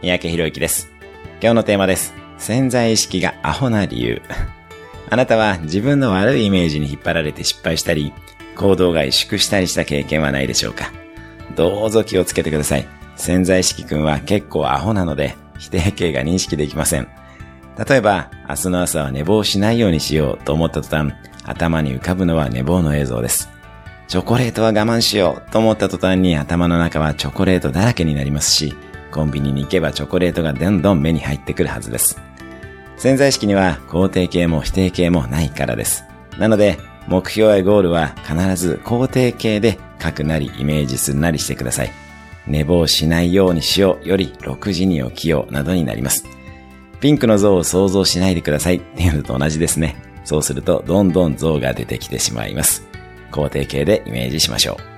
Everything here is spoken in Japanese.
三宅博之です。今日のテーマです。潜在意識がアホな理由。あなたは自分の悪いイメージに引っ張られて失敗したり、行動が萎縮したりした経験はないでしょうかどうぞ気をつけてください。潜在意識くんは結構アホなので、否定形が認識できません。例えば、明日の朝は寝坊しないようにしようと思った途端、頭に浮かぶのは寝坊の映像です。チョコレートは我慢しようと思った途端に頭の中はチョコレートだらけになりますし、コンビニに行けばチョコレートがどんどん目に入ってくるはずです。潜在意識には肯定形も否定形もないからです。なので、目標やゴールは必ず肯定形で書くなりイメージするなりしてください。寝坊しないようにしようより6時に起きようなどになります。ピンクの像を想像しないでくださいっていうのと同じですね。そうするとどんどん像が出てきてしまいます。肯定形でイメージしましょう。